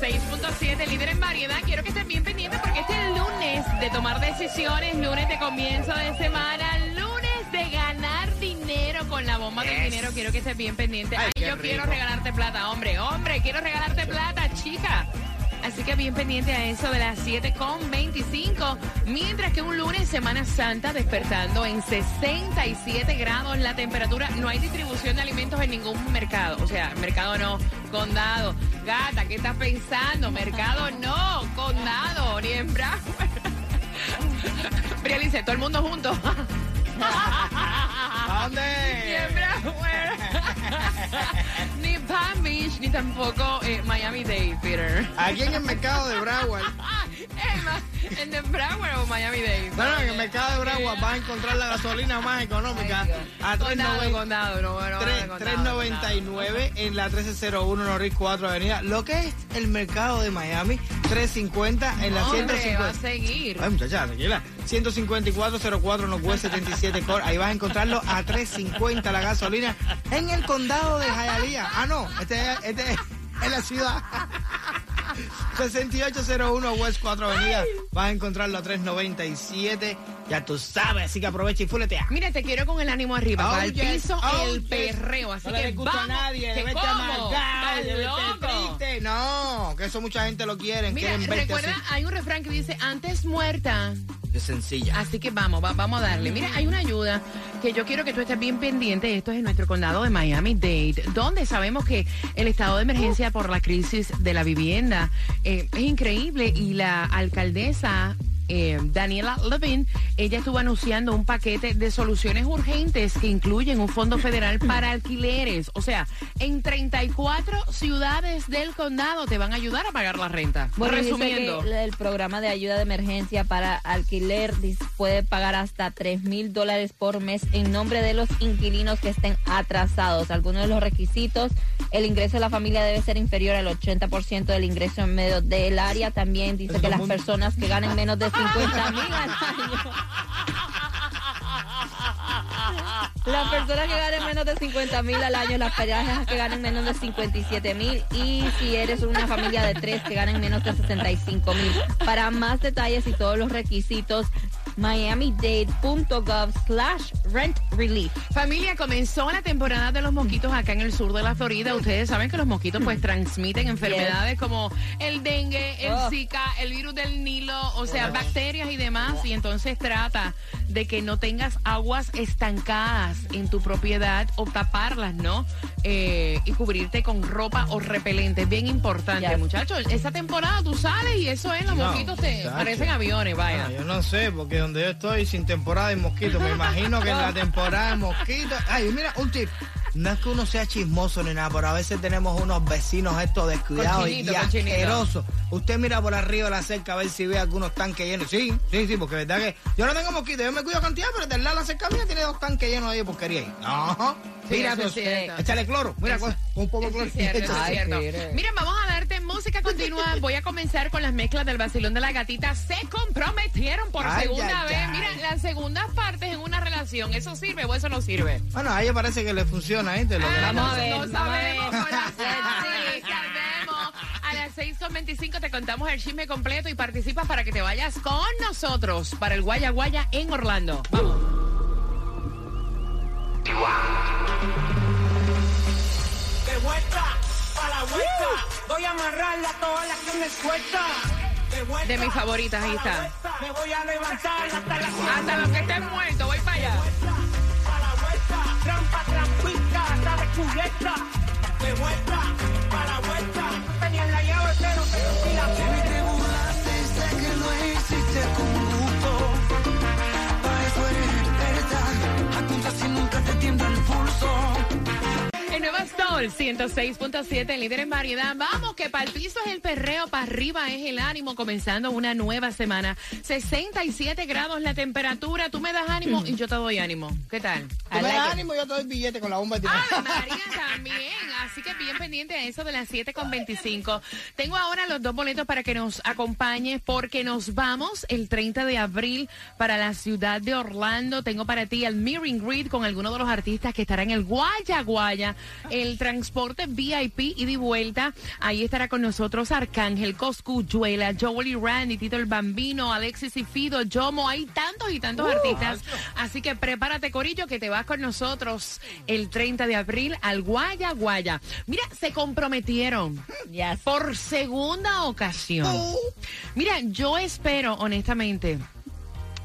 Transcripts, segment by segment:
106.7, líder en variedad. Quiero que estén bien pendientes porque este es el lunes de tomar decisiones, lunes de comienzo de semana, lunes de ganar dinero con la bomba del dinero. Quiero que estés bien pendiente. Ay, yo quiero regalarte plata, hombre, hombre, quiero regalarte plata, chica. Así que bien pendiente a eso de las 7.25. Mientras que un lunes, Semana Santa, despertando en 67 grados la temperatura. No hay distribución de alimentos en ningún mercado. O sea, mercado no, condado. Gata, ¿qué estás pensando? Mercado no, condado, ni en dice, todo el mundo junto. ¿A Ni dónde? en. Palm Beach, ni tampoco eh, Miami-Dade, Peter. Aquí en el mercado de Broward. ¿En el Broward o Miami-Dade? Bueno, en el mercado de Broward vas a encontrar la gasolina más económica a Condado, 3.90 condado, no, no, tres- no, condado, 3.99 en la 1301 Norris 4 Avenida. Lo que es el mercado de Miami, 3.50 en la condado. Hombre, va a 150. seguir. Ay, muchacha, tranquila. 15404 Northwest 77 Core. Ahí vas a encontrarlo a 3.50 la gasolina en el condado de Hialeah. Ah, no, este, es- este es en la ciudad. 6801 West 4 Avenida. Vas a encontrarlo a 3.97. Ya tú sabes, así que aprovecha y fuletea. Mira, te quiero con el ánimo arriba, Oh, para el piso oh, el yes. perreo, así no que le gusta vamos. a nadie, de ¿Estás verte loco? No, que eso mucha gente lo quiere. Mira, recuerda, así. hay un refrán que dice, antes muerta. Es sencilla. Así que vamos, va- vamos a darle. Mira, hay una ayuda que yo quiero que tú estés bien pendiente. Esto es en nuestro condado de Miami-Dade, donde sabemos que el estado de emergencia por la crisis de la vivienda eh, es increíble y la alcaldesa... eh, Daniela Levin, ella estuvo anunciando un paquete de soluciones urgentes que incluyen un fondo federal para alquileres. O sea, en 34 ciudades del condado te van a ayudar a pagar la renta. Bueno, Resumiendo. el programa de ayuda de emergencia para alquiler puede pagar hasta 3 mil dólares por mes en nombre de los inquilinos que estén atrasados. Algunos de los requisitos, el ingreso de la familia debe ser inferior al 80% del ingreso en medio del área. También dice que las personas que ganen menos de 50 mil al año. Las personas que ganen menos de 50 mil al año, las parejas que ganen menos de 57 mil y si eres una familia de tres que ganen menos de 65 mil. Para más detalles y todos los requisitos, miamidade.gov slash rent relief. Familia, comenzó la temporada de los mosquitos acá en el sur de la Florida. Ustedes saben que los mosquitos pues transmiten enfermedades como el dengue, el Oh. zika, el virus del Nilo, o sea, bacterias y demás. Y entonces trata de que no tengas aguas estancadas en tu propiedad o taparlas, ¿no? Eh, y cubrirte con ropa o repelente. Es bien importante, muchachos. Esa temporada tú sales y eso es, los No, mosquitos te muchacho. parecen aviones, vaya. Yo no sé, porque donde yo estoy sin temporada de mosquitos, me imagino que en la temporada de mosquitos. Ay, mira, un tip. No es que uno sea chismoso ni nada, pero a veces tenemos unos vecinos estos descuidados y, Cochinito, y cochinito. asquerosos. Usted mira por arriba la cerca a ver si ve algunos tanques llenos. Sí, sí, sí, porque verdad que yo no tengo mosquitos, yo me cuido cantidad, pero del lado de la cerca mía tiene dos tanques llenos ahí de porquería ahí. No, Sí, mira, pues, échale cloro, mira, Eso- un poco de cloro. es cierto, eso es Ay, cierto. mire. Mira, vamos a música continua. Voy a comenzar con las mezclas del vacilón de la gatita. Se comprometieron por Ay, segunda ay, vez. ay. Mira, las segundas partes en una relación. ¿Eso sirve o eso no sirve? Bueno, a ella parece que le funciona, ¿eh? De lo Ah, Vamos a ver, No vamos a sabemos, ver. corazón. A las 6.25 te contamos el chisme completo y participas para que te vayas con nosotros para el Guaya Guaya en Orlando. Vamos. De vuelta, a la vuelta. Voy a amarrarla toda la que me suelta. De, vuelta, De mis favoritas, ahí está. vuelta. Me voy a levantar hasta la Hasta los que estén muertos, voy para allá. Trampa, trampita, hasta de Sol 106.7, líder en variedad. Vamos, que para el piso es el perreo, para arriba es el ánimo, comenzando una nueva semana. 67 grados la temperatura, tú me das ánimo y yo te doy ánimo. ¿Qué tal? Tú me das ánimo y yo te doy billete con la bomba de ¡Ave María también! Así que bien pendiente a eso de las 7.25. Tengo ahora los dos boletos para que nos acompañes porque nos vamos el 30 de abril para la ciudad de Orlando. Tengo para ti el Mirroring Grid con algunos de los artistas que estarán en el Guaya Guaya, el transporte VIP y de vuelta. Ahí estará con nosotros Arcángel, Coscuyuela, Joel y Randy, Tito el Bambino, Alexis y Fido, Yomo. Hay tantos y tantos artistas. Así que prepárate, Corillo, que te vas con nosotros el 30 de abril al Guaya Guaya. Mira, se comprometieron Yes. por segunda ocasión. Mira, yo espero, honestamente.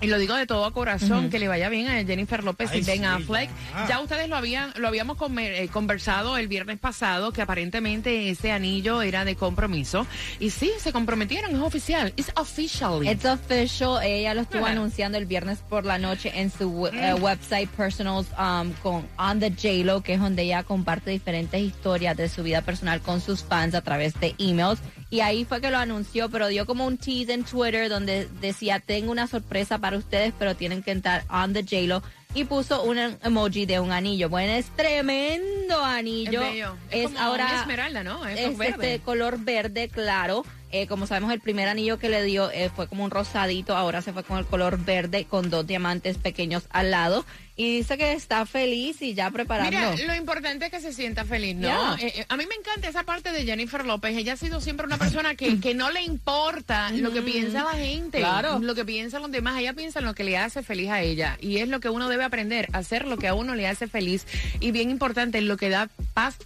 Y lo digo de todo corazón, que le vaya bien a Jennifer López y Ben sí, Affleck. ya. Ya ustedes lo habían, lo habíamos eh, conversado el viernes pasado, que aparentemente ese anillo era de compromiso. Y sí, se comprometieron, es oficial. It's official. It's official. Ella lo estuvo anunciando el viernes por la noche en su eh, website Personals um, con On the JLo, que es donde ella comparte diferentes historias de su vida personal con sus fans a través de emails. Y ahí fue que lo anunció, pero dio como un tease en Twitter donde decía, tengo una sorpresa para ustedes, pero tienen que entrar on the JLo. Y puso un emoji de un anillo. Bueno, es tremendo anillo. Es bello. Es como ahora una esmeralda, ¿no? Eso es es verde. este color verde claro. Eh, como sabemos, el primer anillo que le dio eh, fue como un rosadito, ahora se fue con el color verde con dos diamantes pequeños al lado. Y dice que está feliz y ya preparando. Mira, lo importante es que se sienta feliz, ¿no? Eh, eh, a mí me encanta esa parte de Jennifer López. Ella ha sido siempre una persona que, que no le importa lo que piensa la gente, Claro. lo que piensan los demás. Ella piensa en lo que le hace feliz a ella. Y es lo que uno debe aprender, hacer lo que a uno le hace feliz. Y bien importante, lo que da paz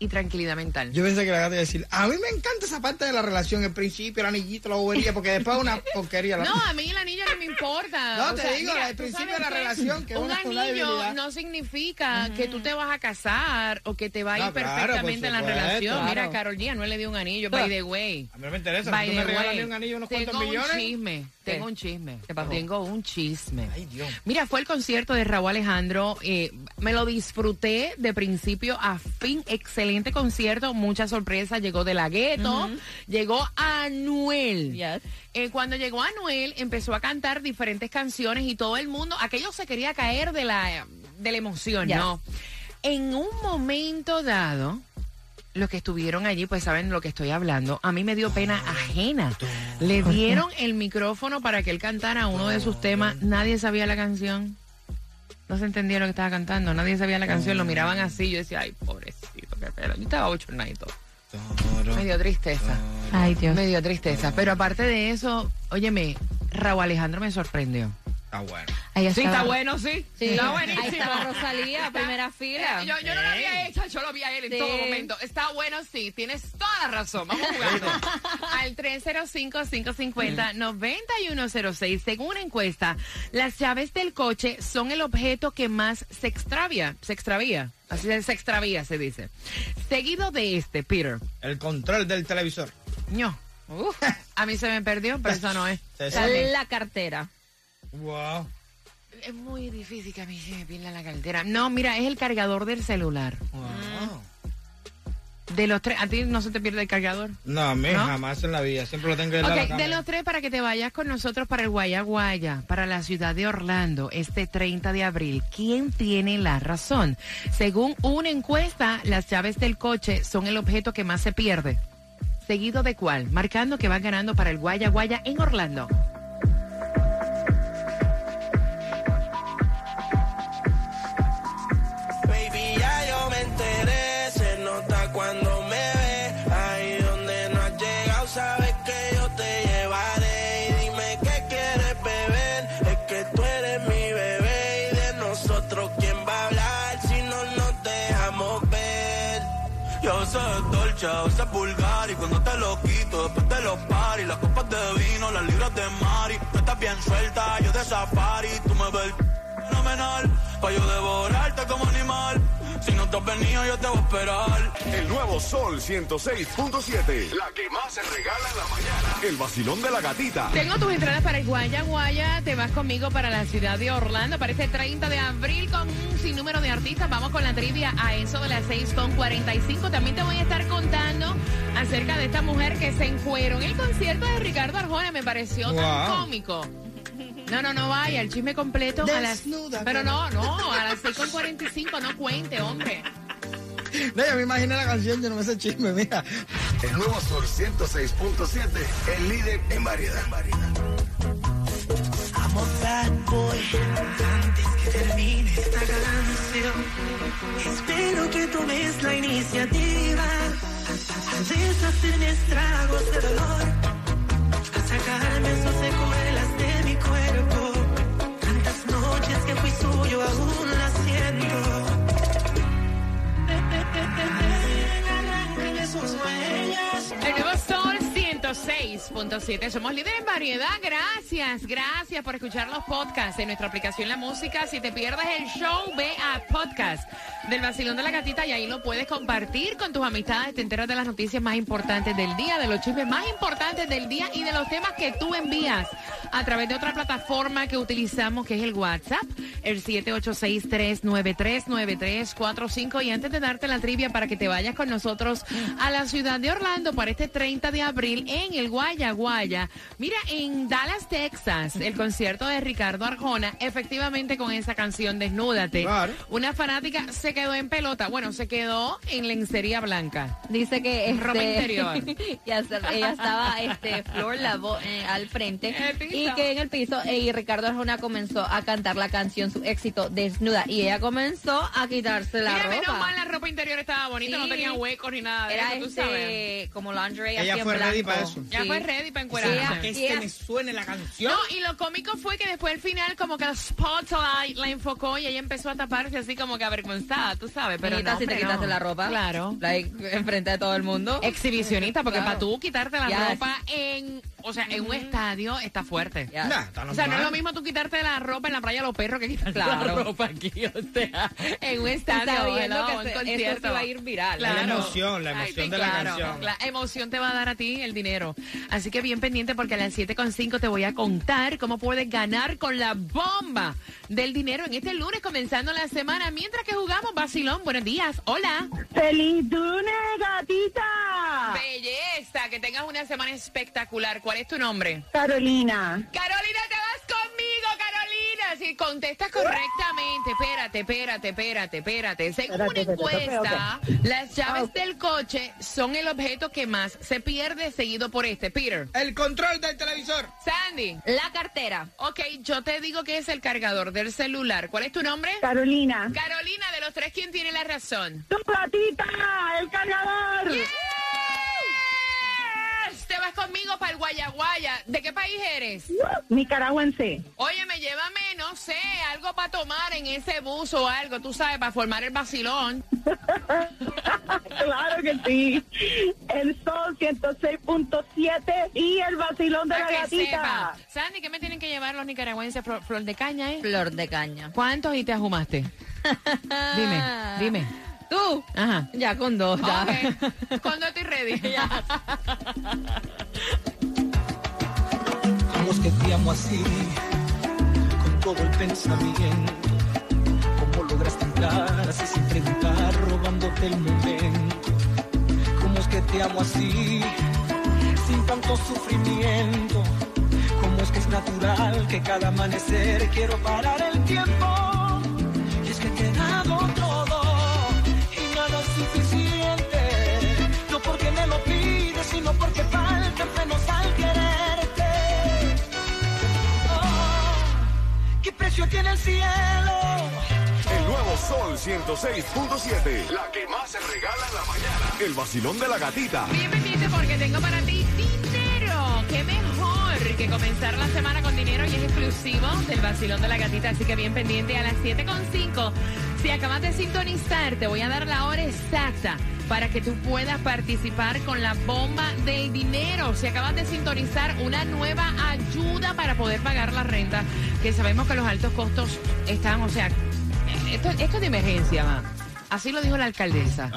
y tranquilidad mental. Yo pensé que le iba a decir, a mí me encanta esa parte de la relación, el principio, el anillito, la bobería, porque después es una porquería. la- No, a mí el anillo me importa. No, O te sea, digo, mira, al principio de la relación, que un anillo no significa que tú te vas a casar o que te va a ir No, perfectamente en la relación. Mira. Carol G no le dio un anillo, by the way. A mí no me interesa, By tú me regalas un anillo unos cuantos tengo millones. un chisme, ¿Qué? tengo un chisme, tengo un chisme. Ay, Dios. Mira, fue el concierto de Raúl Alejandro, eh, me lo disfruté de principio a fin, excelente concierto, mucha sorpresa, llegó de la gueto, llegó Anuel. Yes. Eh, cuando llegó Anuel, empezó a cantar diferentes canciones y todo el mundo, aquello se quería caer de la, de la emoción, Yes. ¿no? En un momento dado, los que estuvieron allí, pues saben lo que estoy hablando. A mí me dio pena ajena. Le dieron el micrófono para que él cantara uno de sus temas. Nadie sabía la canción. No se entendía lo que estaba cantando. Nadie sabía la canción. Lo miraban así. Yo decía, ay, pobrecito, qué pena. Yo estaba ochornadito. Me dio tristeza. Ay, Dios. Me dio tristeza. Pero aparte de eso, óyeme, Raúl Alejandro me sorprendió. Está bueno. Ahí Sí, estaba- está bueno, sí. Sí, Está buenísimo. Ahí estaba Rosalía, primera fila. Eh, Yo, yo no lo había hecho, yo lo vi a él en Sí. todo momento. Está bueno, sí, tienes toda la razón. Vamos jugando. Al 305-550-9106. Según una encuesta, las llaves del coche son el objeto que más se extravía. Se extravía. Así se, se extravía, se dice. Seguido de este, Peter. El control del televisor. No. a mí se me perdió, pero eso no es. La, la cartera. Wow. Es muy difícil que a mí se me pierda la cartera. No, mira, es el cargador del celular. wow. De los tres, ¿a ti no se te pierde el cargador? No, a mí ¿No? jamás en la vida. Siempre lo tengo en la Ok, cama. de los tres para que te vayas con nosotros para el Guaya Guaya, para la ciudad de Orlando, este 30 de abril. ¿Quién tiene la razón? Según una encuesta, las llaves del coche son el objeto que más se pierde. ¿Seguido de cuál? Marcando que van ganando para el Guaya Guaya en Orlando. Yo a veces es dolce, a veces es vulgar Y cuando te lo quito, después de los paris Las copas de vino, las libras de mari. Tú estás bien suelta, yo de safari. Tú me ves fenomenal Pa' yo devorarte como animal Si no te has venido, yo te voy a esperar. El nuevo Sol 106.7. La que más se regala en la mañana. El vacilón de la gatita. Tengo tus entradas para el Guaya Guaya. Te vas conmigo para la ciudad de Orlando para este 30 de abril con un sinnúmero de artistas. Vamos con la trivia a eso de las 6.45. También te voy a estar contando acerca de esta mujer que se encueró en el concierto de Ricardo Arjona. Me pareció tan cómico. No, no, no vaya, el chisme completo a las... Desnuda, Pero no, no, a las 6.45 no cuente, hombre. No, yo me imaginé la canción, yo no me sé chisme, mira. El nuevo Sol 106.7. El líder en variedad. Amo bad boy. Antes que termine esta canción, espero que tomes la iniciativa a deshacerme estragos de dolor, a sacarme sus secuelas Oh. 106.7. Somos líderes en variedad. Gracias, gracias por escuchar los podcasts en nuestra aplicación La Música. Si te pierdes el show, ve a podcast del Vacilón de la Gatita y ahí lo puedes compartir con tus amistades. Te enteras de las noticias más importantes del día, de los chismes más importantes del día y de los temas que tú envías a través de otra plataforma que utilizamos, que es el WhatsApp, el 786-393-9345. Y antes de darte la trivia para que te vayas con nosotros a la ciudad de Orlando para este 30 de abril en el Guaya Guaya. Mira, en Dallas, Texas, el concierto de Ricardo Arjona, efectivamente con esa canción Desnúdate. Claro. Una fanática se quedó en pelota. Bueno, se quedó en lencería blanca. Dice que este, Ropa interior. ya ella estaba este Flor Lavo eh, al frente y que en el piso eh, y Ricardo Arjona comenzó a cantar la canción su éxito desnuda y ella comenzó a quitarse la Mira, ropa. menos mal la ropa interior estaba bonita, no tenía huecos ni nada de Era eso, tú sabes. este como lingerie Ella fue ready blanco. para eso. Ya Sí. fue ready para Sí, encuerarse. que Es que me suene la canción. No, y lo cómico fue que después al final como que el spotlight la enfocó y ella empezó a taparse así como que avergonzada, tú sabes, pero Mijita, no, si te quitaste no. la ropa. Claro. Like, enfrente de todo el mundo. Exhibicionista, porque Claro. para tú quitarte la Yes. ropa en, o sea, en un estadio está fuerte. Ya. Nah, está O sea, no es normal. lo mismo tú quitarte la ropa en la playa de los perros que quitarte Claro. la ropa aquí, o sea, en un estadio, sabiendo hello, que un se- concierto. va a ir viral. Claro. La emoción, la emoción de la canción. La emoción te va a dar a ti el dinero. Así que bien pendiente porque a las 7.5 te voy a contar cómo puedes ganar con la bomba del dinero en este lunes comenzando la semana. Mientras que jugamos, Basilón, buenos días. Hola. ¡Feliz lunes, gatita! Belleza, que tengas una semana espectacular. ¿Cuál es tu nombre? Carolina. Carolina, te vas conmigo, Carolina. Si contestas correctamente, espérate, espérate, espérate, espérate. Según Espérate, una espérate, encuesta, las llaves del coche son el objeto que más se pierde, seguido por este. Peter. El control del televisor. Sandy. La cartera. Ok, yo te digo que es el cargador del celular. ¿Cuál es tu nombre? Carolina. Carolina, de los tres, ¿quién tiene la razón? ¡Tu gatita! ¡El cargador! Yes, Te vas conmigo para el Guayaguaya. ¿De qué país eres? Nicaragüense. Óyeme, llévame, no sé, algo para tomar en ese bus o algo, tú sabes, para formar el vacilón. claro que sí. El sol 106.7 y el vacilón de Para la que sepa. Sandy, ¿qué me tienen que llevar los nicaragüenses? Flor, flor de caña, ¿eh? Flor de caña. ¿Cuántos y te ajumaste? Dime, dime. Tú. Ajá. Ya con dos, ya. Ok, cuando estoy ready. ¿Cómo es que te amo así? Con todo el pensamiento. ¿Cómo lograste entrar así sin preguntar, robándote el momento? ¿Cómo es que te amo así? Sin tanto sufrimiento. ¿Cómo es que es natural que cada amanecer quiero parar el tiempo? Tiene el cielo? El nuevo Sol 106.7. La que más se regala en la mañana. El vacilón de la gatita. Bien pendiente porque tengo para ti dinero. Qué mejor que comenzar la semana con dinero y es exclusivo del vacilón de la gatita. Así que bien pendiente a las 7.5. Si acabas de sintonizar, te voy a dar la hora exacta para que tú puedas participar con la bomba del dinero. Si acabas de sintonizar una nueva ayuda para poder pagar la renta, que sabemos que los altos costos están, o sea, esto, esto es de emergencia, ma. Así lo dijo la alcaldesa.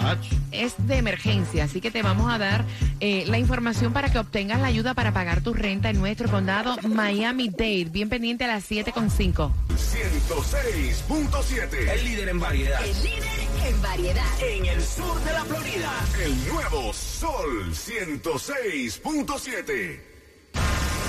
Es de emergencia, así que te vamos a dar eh, la información para que obtengas la ayuda para pagar tu renta en nuestro condado Miami-Dade. Bien pendiente a las 7.5. 106.7. El líder en variedad. El líder en variedad. En el sur de la Florida. El nuevo Sol 106.7.